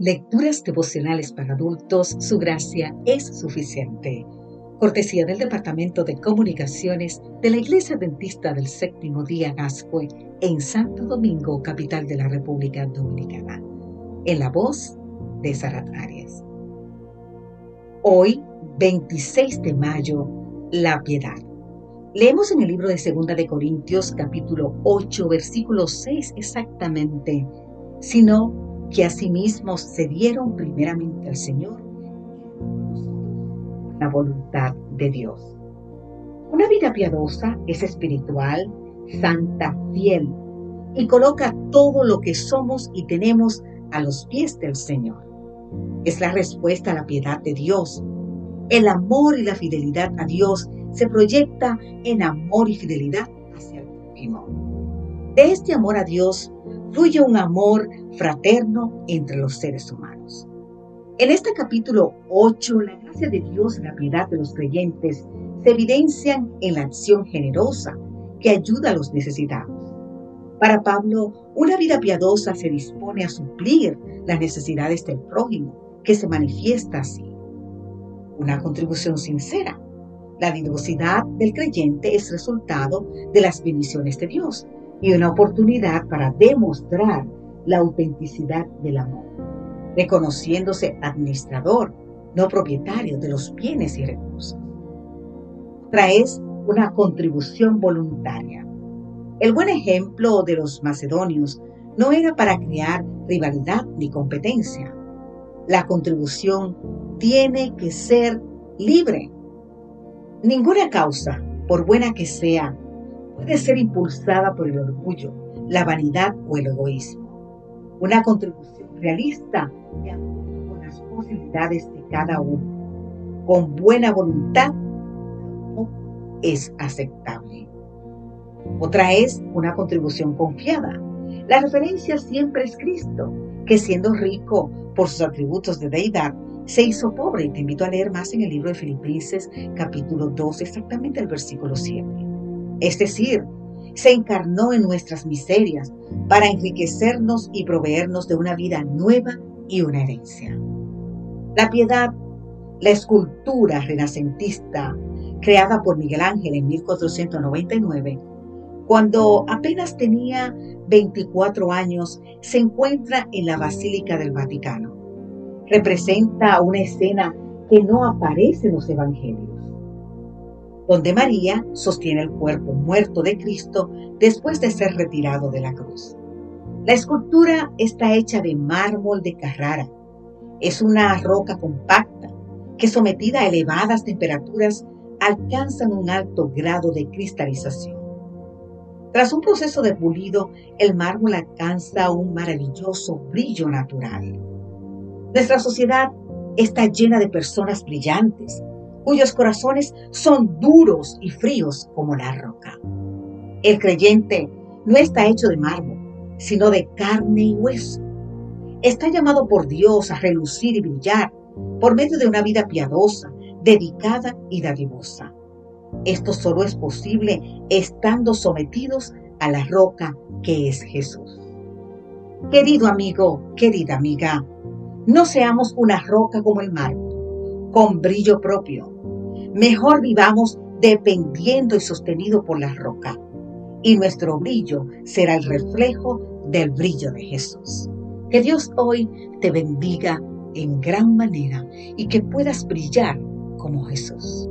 Lecturas devocionales para adultos, su gracia es suficiente. Cortesía del Departamento de Comunicaciones de la Iglesia Dentista del Séptimo Día Gascue en Santo Domingo, capital de la República Dominicana. En la voz de Sarat Arias. Hoy, 26 de mayo, la piedad. Leemos en el libro de Segunda de Corintios, capítulo 8, versículo 6 exactamente, sino que asimismo se dieron primeramente al Señor la voluntad de Dios. Una vida piadosa es espiritual, santa, fiel y coloca todo lo que somos y tenemos a los pies del Señor. Es la respuesta a la piedad de Dios. El amor y la fidelidad a Dios se proyecta en amor y fidelidad hacia el prójimo. De este amor a Dios fluye un amor fraterno entre los seres humanos. En este capítulo 8, la gracia de Dios y la piedad de los creyentes se evidencian en la acción generosa que ayuda a los necesitados. Para Pablo, una vida piadosa se dispone a suplir las necesidades del prójimo, que se manifiesta así. Una contribución sincera. La diversidad del creyente es resultado de las bendiciones de Dios, y una oportunidad para demostrar la autenticidad del amor, reconociéndose administrador, no propietario de los bienes y recursos. Traes una contribución voluntaria. El buen ejemplo de los macedonios no era para crear rivalidad ni competencia. La contribución tiene que ser libre. Ninguna causa, por buena que sea, puede ser impulsada por el orgullo, la vanidad o el egoísmo. Una contribución realista de acuerdo con las posibilidades de cada uno, con buena voluntad, es aceptable. Otra es una contribución confiada. La referencia siempre es Cristo, que siendo rico por sus atributos de deidad, se hizo pobre. Te invito a leer más en el libro de Filipenses capítulo 2, exactamente el versículo 7 es decir, se encarnó en nuestras miserias para enriquecernos y proveernos de una vida nueva y una herencia. La piedad, la escultura renacentista creada por Miguel Ángel en 1499, cuando apenas tenía 24 años, se encuentra en la Basílica del Vaticano. Representa una escena que no aparece en los evangelios donde María sostiene el cuerpo muerto de Cristo después de ser retirado de la cruz. La escultura está hecha de mármol de Carrara. Es una roca compacta que sometida a elevadas temperaturas alcanzan un alto grado de cristalización. Tras un proceso de pulido, el mármol alcanza un maravilloso brillo natural. Nuestra sociedad está llena de personas brillantes, cuyos corazones son duros y fríos como la roca. El creyente no está hecho de mármol, sino de carne y hueso. Está llamado por Dios a relucir y brillar por medio de una vida piadosa, dedicada y dadivosa. Esto solo es posible estando sometidos a la roca que es Jesús. Querido amigo, querida amiga, no seamos una roca como el mármol con brillo propio. Mejor vivamos dependiendo y sostenido por la roca. Y nuestro brillo será el reflejo del brillo de Jesús. Que Dios hoy te bendiga en gran manera y que puedas brillar como Jesús.